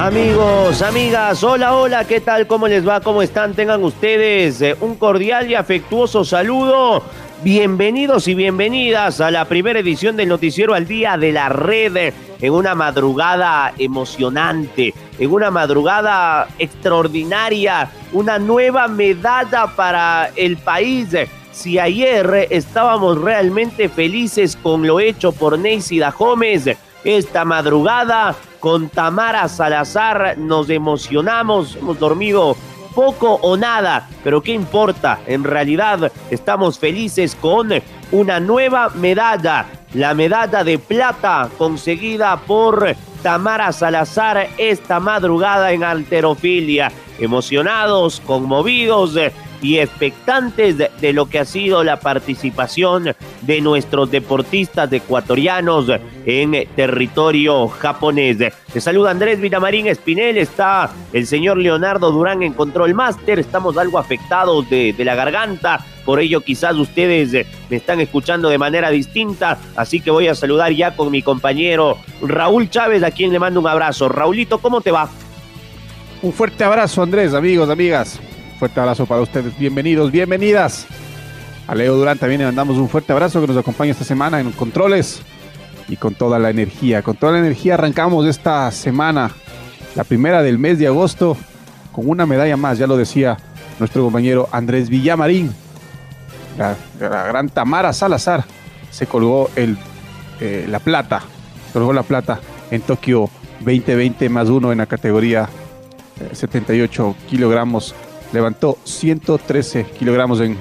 Amigos, amigas, hola, hola, ¿qué tal? ¿Cómo les va? ¿Cómo están? Tengan ustedes eh, un cordial y afectuoso saludo. Bienvenidos y bienvenidas a la primera edición del Noticiero al Día de la Red en una madrugada emocionante, en una madrugada extraordinaria, una nueva medalla para el país. Si ayer estábamos realmente felices con lo hecho por Neisida Gómez, esta madrugada con Tamara Salazar nos emocionamos, hemos dormido poco o nada, pero ¿qué importa? En realidad estamos felices con una nueva medalla, la medalla de plata conseguida por Tamara Salazar esta madrugada en alterofilia. Emocionados, conmovidos, y expectantes de, lo que ha sido la participación de nuestros deportistas ecuatorianos en territorio japonés. Te saluda Andrés Vitamarín Espinel, está el señor Leonardo Durán en Control Master, estamos algo afectados de, de la garganta, por ello quizás ustedes me están escuchando de manera distinta, así que voy a saludar ya con mi compañero Raúl Chávez, a quien le mando un abrazo. Raulito, ¿cómo te va? Un fuerte abrazo, Andrés, amigos, amigas. Fuerte abrazo para ustedes. Bienvenidos, bienvenidas. A Leo Durán también le mandamos un fuerte abrazo que nos acompaña esta semana en controles y con toda la energía. Con toda la energía arrancamos esta semana, la primera del mes de agosto, con una medalla más, ya lo decía nuestro compañero Andrés Villamarín. La, gran Tamara Salazar se colgó el, eh, la plata, colgó la plata en Tokio 2020 más uno en la categoría 78 eh, kilogramos levantó 113 kilogramos en,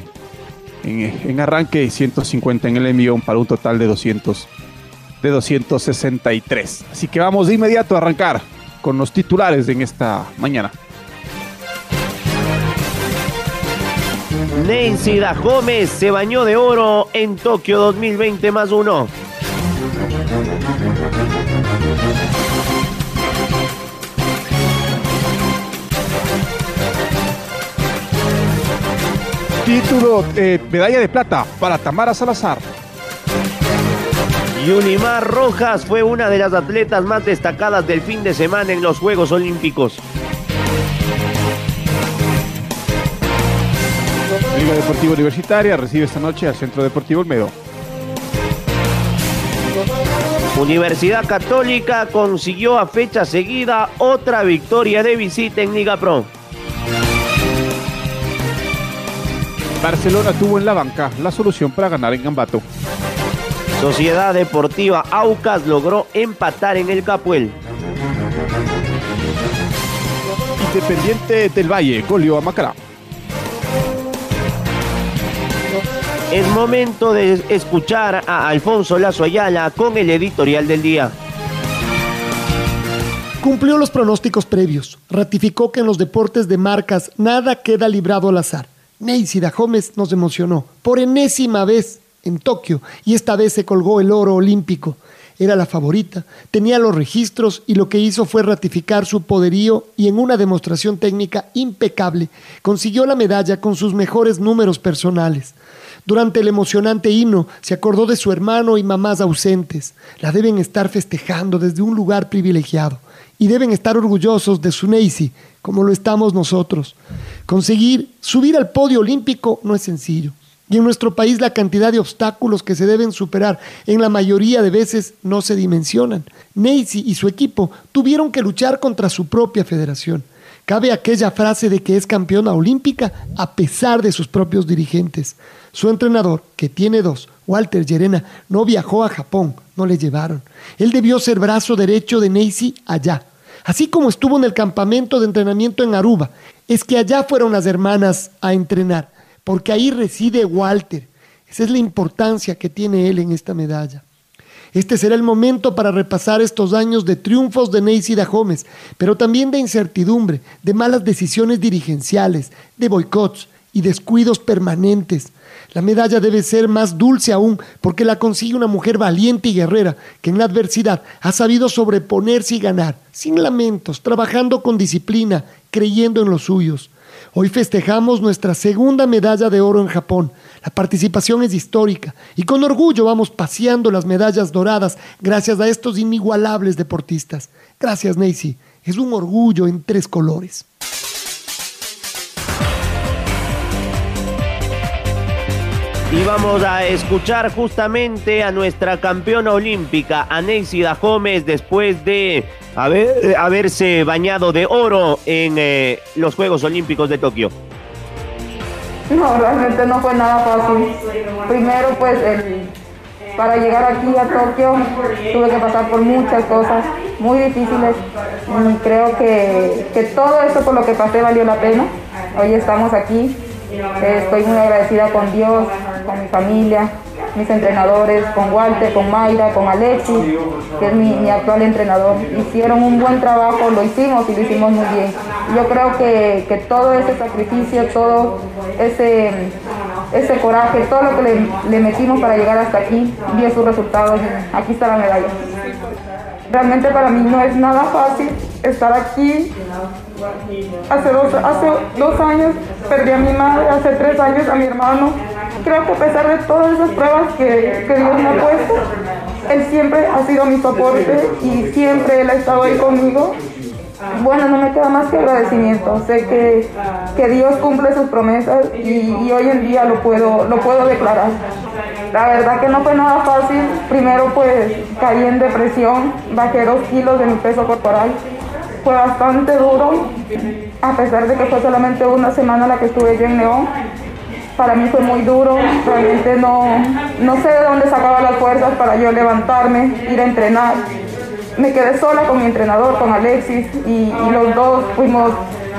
en, arranque y 150 en el envión para un total de 200 de 263. Así que vamos de inmediato a arrancar con los titulares en esta mañana. Nancy Gómez se bañó de oro en Tokio 2020 más uno. Título, eh, medalla de plata para Tamara Salazar. Yunimar Rojas fue una de las atletas más destacadas del fin de semana en los Juegos Olímpicos. Liga Deportiva Universitaria recibe esta noche al Centro Deportivo Olmedo. Universidad Católica consiguió a fecha seguida otra victoria de visita en Liga Pro. Barcelona tuvo en la banca la solución para ganar en Gambato. Sociedad Deportiva Aucas logró empatar en el Capuel. Independiente del Valle goleó a Macará. Es momento de escuchar a Alfonso Lazo Ayala con el editorial del día. Cumplió los pronósticos previos. Ratificó que en los deportes de marcas nada queda librado al azar Neisida Gómez nos emocionó por enésima vez en Tokio y esta vez se colgó el oro olímpico. Era la favorita, tenía los registros y lo que hizo fue ratificar su poderío y en una demostración técnica impecable consiguió la medalla con sus mejores números personales. Durante el emocionante himno se acordó de su hermano y mamás ausentes. La deben estar festejando desde un lugar privilegiado y deben estar orgullosos de su Neisy, como lo estamos nosotros. Conseguir subir al podio olímpico no es sencillo. Y en nuestro país la cantidad de obstáculos que se deben superar en la mayoría de veces no se dimensionan. Neisy y su equipo tuvieron que luchar contra su propia federación. Cabe aquella frase de que es campeona olímpica a pesar de sus propios dirigentes. Su entrenador, que tiene dos, Walter Llerena, no viajó a Japón, no le llevaron. Él debió ser brazo derecho de Neisy allá. Así como estuvo en el campamento de entrenamiento en Aruba. Es que allá fueron las hermanas a entrenar, porque ahí reside Walter. Esa es la importancia que tiene él en esta medalla. Este será el momento para repasar estos años de triunfos de Neisy Gómez, pero también de incertidumbre, de malas decisiones dirigenciales, de boicots y descuidos permanentes. La medalla debe ser más dulce aún porque la consigue una mujer valiente y guerrera que en la adversidad ha sabido sobreponerse y ganar, sin lamentos, trabajando con disciplina, creyendo en los suyos. Hoy festejamos nuestra segunda medalla de oro en Japón. La participación es histórica y con orgullo vamos paseando las medallas doradas gracias a estos inigualables deportistas. Gracias, Neisy. Es un orgullo en tres colores. Y vamos a escuchar justamente a nuestra campeona olímpica, Aneisida Gómez, después de haber, haberse bañado de oro en eh, los Juegos Olímpicos de Tokio. No, realmente no fue nada fácil. Primero, pues, para llegar aquí a Tokio tuve que pasar por muchas cosas muy difíciles y creo que, que todo eso por lo que pasé valió la pena. Hoy estamos aquí Estoy muy agradecida con Dios, con mi familia, mis entrenadores, con Walter, con Mayra, con Alexis, que es mi, actual entrenador. Hicieron un buen trabajo, lo hicimos y lo hicimos muy bien. Yo creo que, todo ese sacrificio, todo ese, ese coraje, todo lo que le, metimos para llegar hasta aquí, dio sus resultados. Aquí está la medalla. Realmente para mí no es nada fácil estar aquí Hace dos, hace dos años perdí a mi madre, hace tres años a mi hermano. Creo que a pesar de todas esas pruebas que, que Dios me ha puesto, Él siempre ha sido mi soporte y siempre Él ha estado ahí conmigo. Bueno, no me queda más que agradecimiento. Sé que, que Dios cumple sus promesas y, hoy en día lo puedo, lo puedo declarar. La verdad que no fue nada fácil. Primero pues caí en depresión, bajé dos kilos de mi peso corporal fue bastante duro, a pesar de que fue solamente una semana la que estuve yo en León. Para mí fue muy duro, realmente no, no sé de dónde sacaba las fuerzas para yo levantarme, ir a entrenar. Me quedé sola con mi entrenador, con Alexis, y, los dos fuimos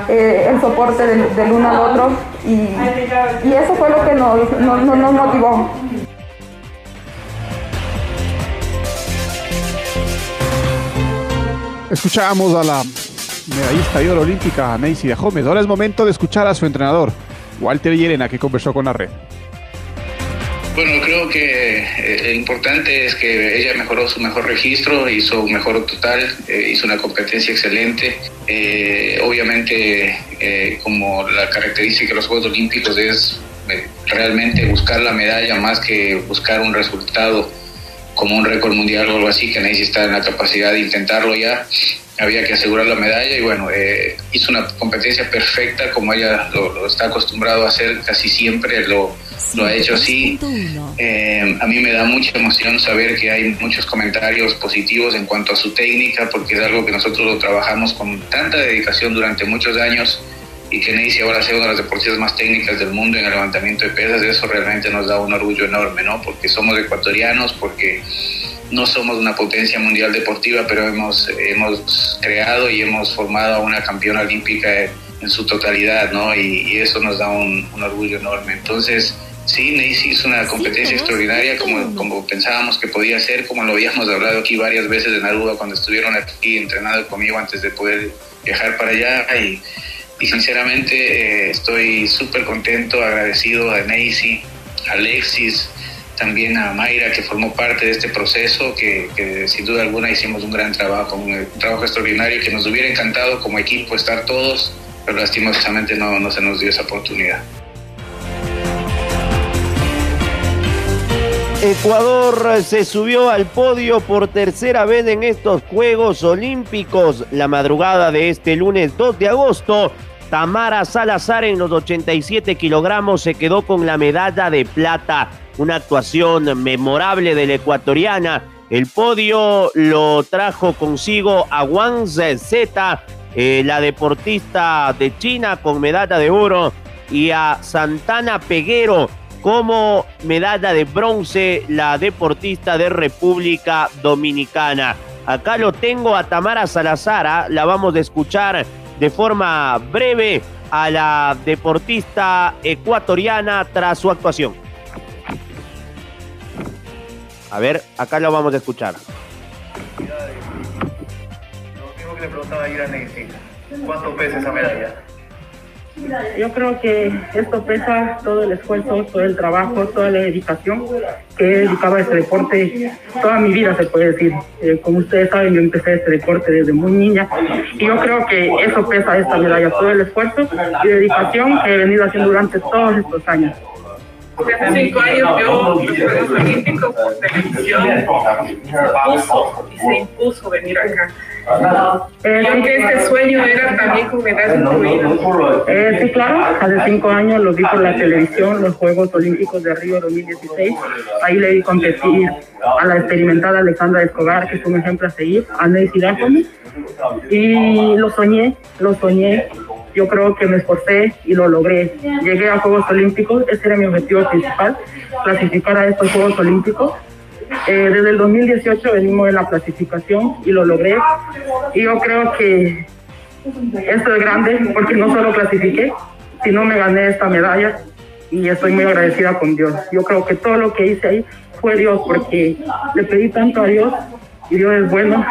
eh, el soporte del, uno al otro, y, eso fue lo que nos, motivó. Escuchábamos a la medallista de oro olímpica Neisy Gómez. Ahora es momento de escuchar a su entrenador, Walter Yerena, que conversó con la red. Bueno, creo que eh, lo importante es que ella mejoró su mejor registro, hizo un mejor total, eh, hizo una competencia excelente. Eh, obviamente, como la característica de los Juegos Olímpicos es realmente buscar la medalla más que buscar un resultado como un récord mundial o algo así, que necesita en la capacidad de intentarlo ya. Había que asegurar la medalla y bueno, eh, hizo una competencia perfecta como ella lo, está acostumbrado a hacer casi siempre, lo, lo ha hecho así. Eh, a mí me da mucha emoción saber que hay muchos comentarios positivos en cuanto a su técnica, porque es algo que nosotros lo trabajamos con tanta dedicación durante muchos años y que Neisy ahora sea una de las deportistas más técnicas del mundo en el levantamiento de pesas, eso realmente nos da un orgullo enorme, ¿no? Porque somos ecuatorianos, porque no somos una potencia mundial deportiva, pero hemos, hemos creado y hemos formado a una campeona olímpica en su totalidad, ¿no? Y, eso nos da un, orgullo enorme. Entonces, sí, Neisy hizo una competencia extraordinaria como, como pensábamos que podía ser, como lo habíamos hablado aquí varias veces en Aruba cuando estuvieron aquí entrenando conmigo antes de poder viajar para allá y y sinceramente eh, estoy súper contento, agradecido a Neisy, a Alexis, también a Mayra que formó parte de este proceso, que, sin duda alguna hicimos un gran trabajo, un, trabajo extraordinario que nos hubiera encantado como equipo estar todos, pero lastimosamente no, no se nos dio esa oportunidad. Ecuador se subió al podio por tercera vez en estos Juegos Olímpicos. La madrugada de este lunes 2 de agosto Tamara Salazar en los 87 kilogramos se quedó con la medalla de plata. Una actuación memorable de la ecuatoriana. El podio lo trajo consigo a Wang Z eh, la deportista de China con medalla de oro y a Santana Peguero como medalla de bronce la deportista de República Dominicana. Acá lo tengo a Tamara Salazar, ¿ah? la vamos a escuchar de forma breve a la deportista ecuatoriana tras su actuación. A ver, acá lo vamos a escuchar. Lo mismo que le preguntaba ayer a Nancy, ¿cuánto pesa esa medalla? Yo creo que esto pesa todo el esfuerzo, todo el trabajo, toda la dedicación que he dedicado a este deporte toda mi vida, se puede decir. Eh, como ustedes saben, yo empecé este deporte desde muy niña y yo creo que eso pesa esta medalla, todo el esfuerzo y dedicación que he venido haciendo durante todos estos años. Hace cinco años yo los Juegos Olímpicos por televisión impuso y se impuso venir acá. Eh, Creo que este sueño era también con medalla incluida. Eh, sí, claro, hace cinco años lo vi por la televisión, los Juegos Olímpicos de Río 2016. Ahí le vi competir a la experimentada Alexandra Escobar, que es un ejemplo a seguir, a Nancy Dájome. Y lo soñé, lo soñé. Yo creo que me esforcé y lo logré. Llegué a Juegos Olímpicos, ese era mi objetivo principal, clasificar a estos Juegos Olímpicos. Eh, desde el 2018 venimos en la clasificación y lo logré. Y yo creo que esto es grande porque no solo clasifiqué, sino me gané esta medalla y estoy muy agradecida con Dios. Yo creo que todo lo que hice ahí fue Dios porque le pedí tanto a Dios y Dios es bueno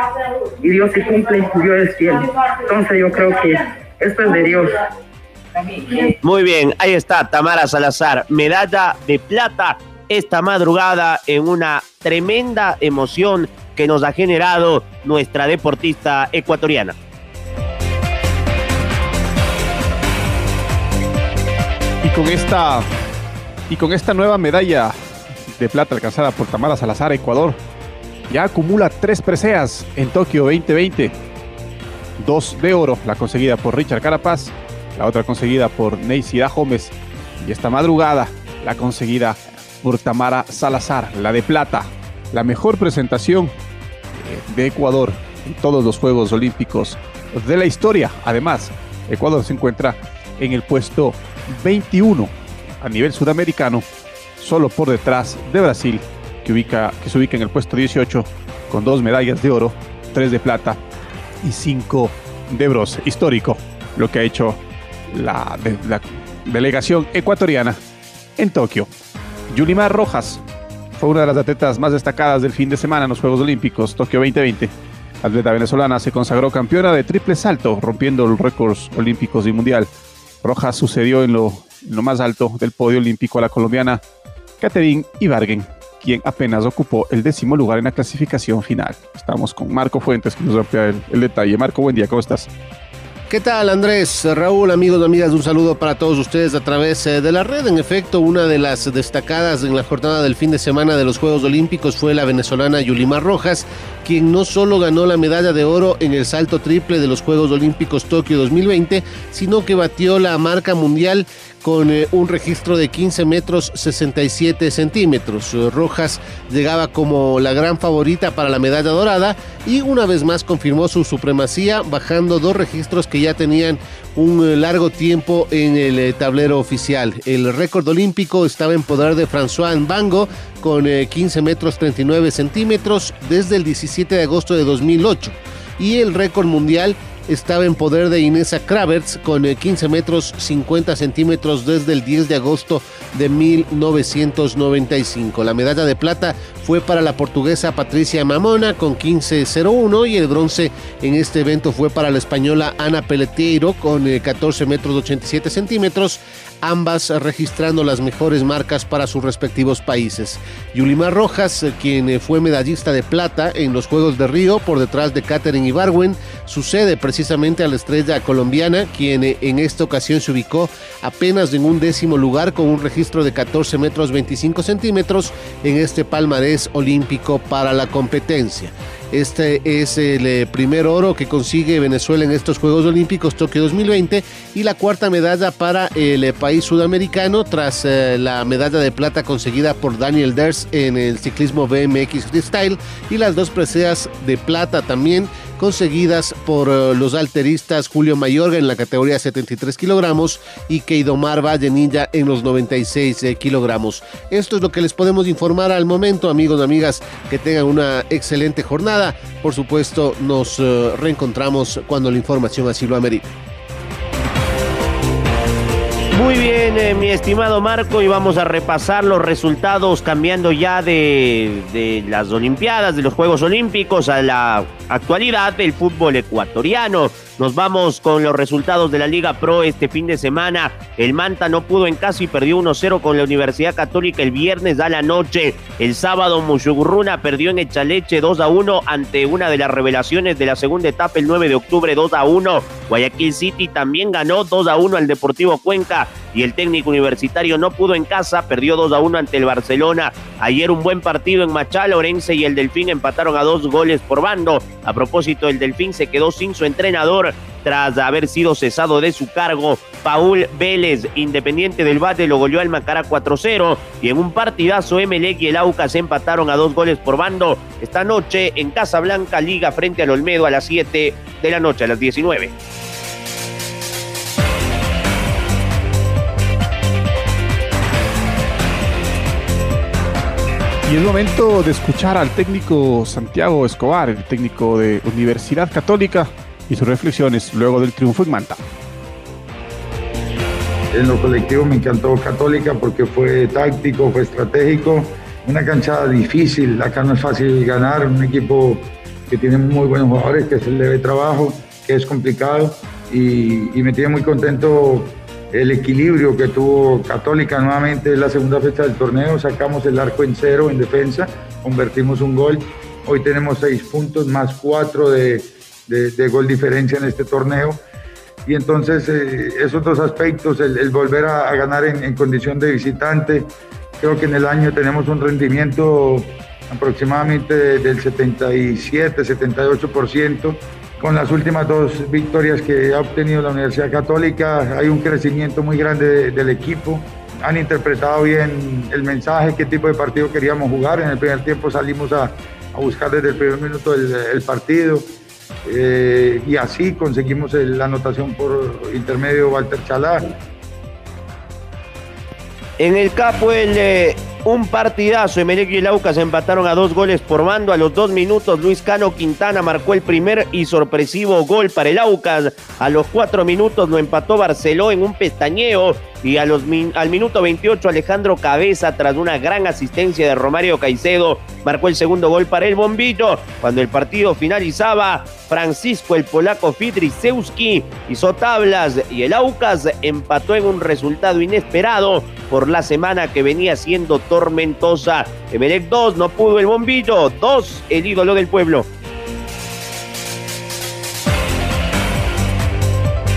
y Dios se cumple Dios es fiel. Entonces yo creo que esto es de Dios. Muy bien, ahí está Tamara Salazar, medalla de plata esta madrugada en una tremenda emoción que nos ha generado nuestra deportista ecuatoriana. Y con esta y con esta nueva medalla de plata alcanzada por Tamara Salazar Ecuador, ya acumula tres preseas en Tokio 2020. Dos de oro, la conseguida por Richard Carapaz, la otra conseguida por Neisida Gómez y esta madrugada la conseguida por Tamara Salazar, la de plata, la mejor presentación eh, de Ecuador en todos los Juegos Olímpicos de la historia. Además, Ecuador se encuentra en el puesto 21 a nivel sudamericano, solo por detrás de Brasil, que, ubica, que se ubica en el puesto 18 con dos medallas de oro, tres de plata y cinco de bronce. Histórico lo que ha hecho la, de, la delegación ecuatoriana en Tokio. Yulimar Rojas fue una de las atletas más destacadas del fin de semana en los Juegos Olímpicos Tokio 2020. La atleta venezolana se consagró campeona de triple salto, rompiendo los récords olímpicos y mundial. Rojas sucedió en lo, en lo más alto del podio olímpico a la colombiana Catherine Ibargen, quien apenas ocupó el décimo lugar en la clasificación final. Estamos con Marco Fuentes, que nos amplía el, el detalle. Marco, buen día, ¿cómo estás? ¿Qué tal Andrés? Raúl, amigos, amigas, un saludo para todos ustedes a través eh, de la red. En efecto, una de las destacadas en la jornada del fin de semana de los Juegos Olímpicos fue la venezolana Yulimar Rojas, quien no solo ganó la medalla de oro en el salto triple de los Juegos Olímpicos Tokio 2020, sino que batió la marca mundial con eh, un registro de 15 metros 67 centímetros. Eh, Rojas llegaba como la gran favorita para la medalla dorada y una vez más confirmó su supremacía bajando dos registros que ya tenían un eh, largo tiempo en el tablero oficial. El récord olímpico estaba en poder de François Mbango con eh, 15 metros 39 centímetros desde el 17 de agosto de 2008 y el récord mundial estaba en poder de Inesa Kravertz con eh, 15 metros 50 centímetros desde el 10 de agosto de 1995. La medalla de plata fue para la portuguesa Patricia Mamona con 15.01 y el bronce en este evento fue para la española Ana Pelletiero con eh, 14 metros 87 centímetros, ambas registrando las mejores marcas para sus respectivos países. Yulimar Rojas, eh, quien eh, fue medallista de plata en los Juegos de Río por detrás de Catherine Ibarwen, sucede precisamente a la estrella colombiana, quien eh, en esta ocasión se ubicó apenas en un décimo lugar con un registro de 14 metros 25 centímetros en este palmarés olímpico para la competencia. Este es el eh, primer oro que consigue Venezuela en estos Juegos Olímpicos Tokio 2020 y la cuarta medalla para el eh, país sudamericano tras eh, la medalla de plata conseguida por Daniel Ders en el ciclismo BMX Freestyle y las dos preseas de plata también conseguidas por eh, los alteristas Julio Mayorga en la categoría 73 kilogramos y Keidomar Vallenilla en los 96 eh, kilogramos. Esto es lo que les podemos informar al momento, amigos y amigas, que tengan una excelente jornada. Por supuesto, nos eh, reencontramos cuando la información así lo amerite. Muy bien, mi estimado Marco, y vamos a repasar los resultados cambiando ya de, de, las Olimpiadas, de los Juegos Olímpicos a la actualidad del fútbol ecuatoriano. Nos vamos con los resultados de la Liga Pro este fin de semana. El Manta no pudo en casa y perdió 1-0 con la Universidad Católica el viernes a la noche. El sábado Mushugurruna perdió en Echaleche 2-1 ante una de las revelaciones de la segunda etapa el 9 de octubre 2-1. Guayaquil City también ganó 2-1 al Deportivo Cuenca y el técnico universitario no pudo en casa, perdió 2 a 1 ante el Barcelona. Ayer un buen partido en Machal, Orense y el Delfín empataron a dos goles por bando. A propósito, el Delfín se quedó sin su entrenador tras haber sido cesado de su cargo. Paul Vélez, Independiente del Bate, lo goleó al Macará 4-0 y en un partidazo Emelec y el Aucas empataron a dos goles por bando. Esta noche en Casablanca, Liga frente al Olmedo a las 7 de la noche, a las 19. Y es momento de escuchar al técnico Santiago Escobar, el técnico de Universidad Católica, y sus reflexiones luego del triunfo en Manta. En lo colectivo me encantó Católica porque fue táctico, fue estratégico, una cancha difícil, acá no es fácil ganar, un equipo que tiene muy buenos jugadores, que se le debe trabajo, que es complicado. Y me tiene muy contento el equilibrio que tuvo Católica nuevamente en la segunda fecha del torneo, sacamos el arco en cero en defensa, convertimos un gol, hoy tenemos seis puntos más cuatro de, de, gol diferencia en este torneo. Y entonces eh, esos dos aspectos, el, volver a, a ganar en, en, condición de visitante, creo que en el año tenemos un rendimiento aproximadamente del 77, 78%. Con las últimas dos victorias que ha obtenido la Universidad Católica, hay un crecimiento muy grande de, del equipo. Han interpretado bien el mensaje, qué tipo de partido queríamos jugar. En el primer tiempo salimos a, a buscar desde el primer minuto el, partido. Eh, y así conseguimos la anotación por intermedio de Walter Chalá. En el capo el eh, un partidazo, Emelec y el Aucas empataron a dos goles por bando. A los dos minutos, Luis Cano Quintana marcó el primer y sorpresivo gol para el Aucas. A los cuatro minutos lo empató Barceló en un pestañeo. Y a los al minuto 28, Alejandro Cabeza, tras una gran asistencia de Romario Caicedo, marcó el segundo gol para el Bombito. Cuando el partido finalizaba, Francisco el polaco Fidrisewski hizo tablas y el Aucas empató en un resultado inesperado por la semana que venía siendo tormentosa. Emelec 2, no pudo el Bombito, 2, el ídolo del pueblo.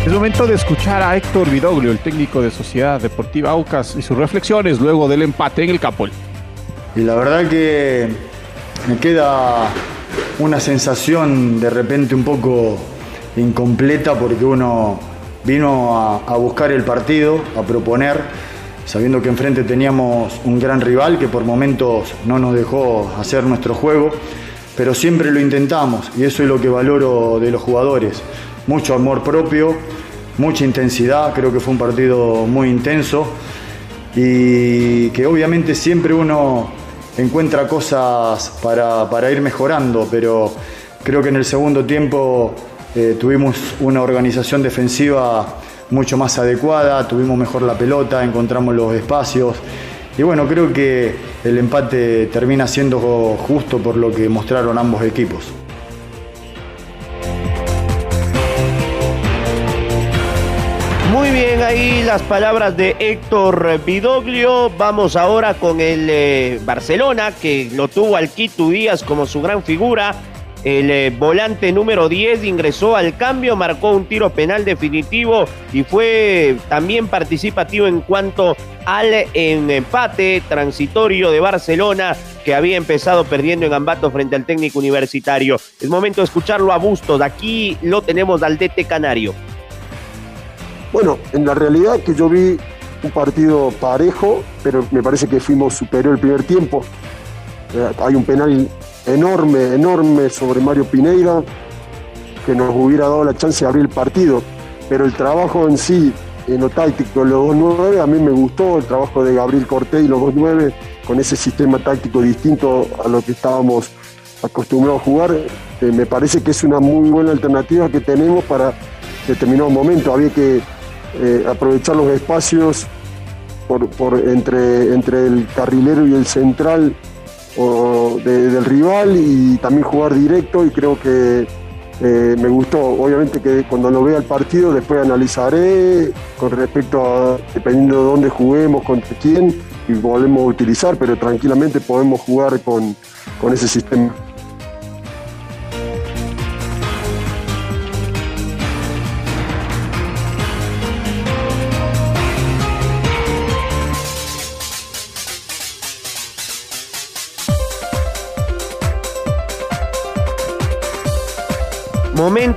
Es momento de escuchar a Héctor Vidoglio, el técnico de Sociedad Deportiva Aucas, y sus reflexiones luego del empate en el Capol. Y la verdad que me queda una sensación de repente un poco incompleta porque uno vino a, a buscar el partido, a proponer, sabiendo que enfrente teníamos un gran rival que por momentos no nos dejó hacer nuestro juego, pero siempre lo intentamos y eso es lo que valoro de los jugadores. Mucho amor propio, mucha intensidad, creo que fue un partido muy intenso y que obviamente siempre uno encuentra cosas para, para ir mejorando, pero creo que en el segundo tiempo eh, tuvimos una organización defensiva mucho más adecuada, tuvimos mejor la pelota, encontramos los espacios. Y bueno, creo que el empate termina siendo justo por lo que mostraron ambos equipos. Bien, ahí las palabras de Héctor Vidoglio. Vamos ahora con el eh, Barcelona, que lo tuvo al Quito Díaz como su gran figura. El eh, volante número 10 ingresó al cambio, marcó un tiro penal definitivo y fue también participativo en cuanto al empate transitorio de Barcelona que había empezado perdiendo en Ambato frente al técnico universitario. Es momento de escucharlo a Bustos. Aquí lo tenemos al DT Canario. Bueno, en la realidad que yo vi un partido parejo, pero me parece que fuimos superior el primer tiempo. Eh, hay un penal enorme, enorme sobre Mario Pineira, que nos hubiera dado la chance de abrir el partido. Pero el trabajo en sí, en lo táctico, los dos nueve, a mí me gustó el trabajo de Gabriel Cortés y los dos nueve con ese sistema táctico distinto a lo que estábamos acostumbrados a jugar. Me parece que es una muy buena alternativa que tenemos para determinado momento. Había que eh, aprovechar los espacios por, entre, entre el carrilero y el central del rival y también jugar directo y creo que eh, me gustó. Obviamente que cuando lo vea el partido después analizaré con respecto a, dependiendo de dónde juguemos, contra quién y volvemos a utilizar, pero tranquilamente podemos jugar con, con ese sistema.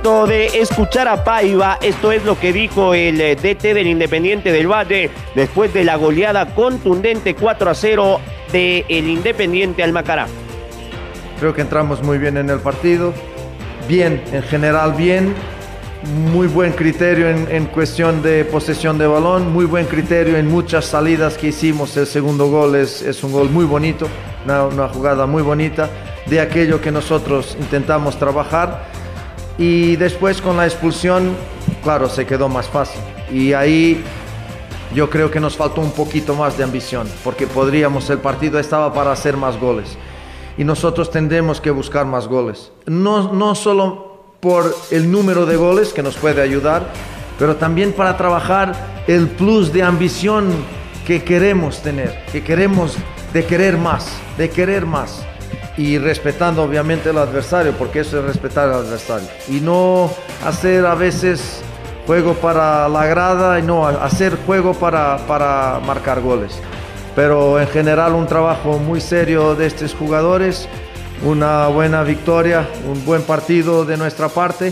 De escuchar a Paiva. Esto es lo que dijo el eh, DT del Independiente del Valle después de la goleada contundente 4 a 0 del el Independiente al Macará. Creo que entramos muy bien en el partido. Bien, en general bien. Muy buen criterio en, cuestión de posesión de balón. Muy buen criterio en muchas salidas que hicimos. El segundo gol es, un gol muy bonito. Una jugada muy bonita de aquello que nosotros intentamos trabajar y después con la expulsión, claro, se quedó más fácil. Y ahí yo creo que nos faltó un poquito más de ambición, porque podríamos, el partido estaba para hacer más goles. Y nosotros tendremos que buscar más goles. No, no solo por el número de goles que nos puede ayudar, pero también para trabajar el plus de ambición que queremos tener, que queremos de querer más, de querer más y respetando obviamente al adversario, porque eso es respetar al adversario. Y no hacer a veces juego para la grada y no hacer juego para, para marcar goles. Pero en general un trabajo muy serio de estos jugadores, una buena victoria, un buen partido de nuestra parte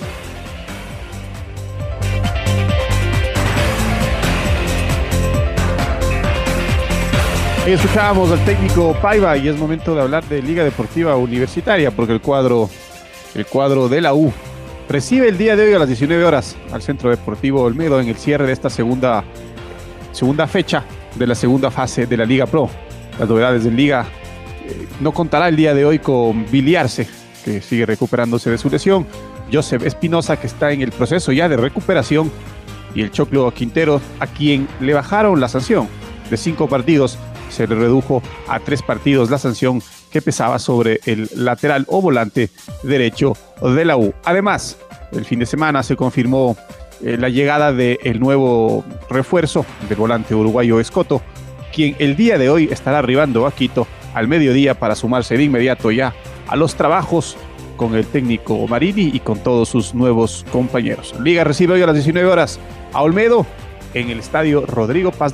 escuchábamos al técnico Paiva y es momento de hablar de Liga Deportiva Universitaria porque el cuadro, el cuadro de la U recibe el día de hoy a las 19 horas al Centro Deportivo Olmedo en el cierre de esta segunda, segunda fecha de la segunda fase de la Liga Pro. Las novedades de Liga eh, no contará el día de hoy con Biliarse, que sigue recuperándose de su lesión, Joseph Espinosa, que está en el proceso ya de recuperación, y el Choclo Quintero, a quien le bajaron la sanción de cinco partidos se le redujo a tres partidos la sanción que pesaba sobre el lateral o volante derecho de la U. Además, el fin de semana se confirmó eh, la llegada del nuevo refuerzo del volante uruguayo Escoto, quien el día de hoy estará arribando a Quito al mediodía para sumarse de inmediato ya a los trabajos con el técnico Marini y con todos sus nuevos compañeros. Liga recibe hoy a las 19 horas a Olmedo en el estadio Rodrigo Paz.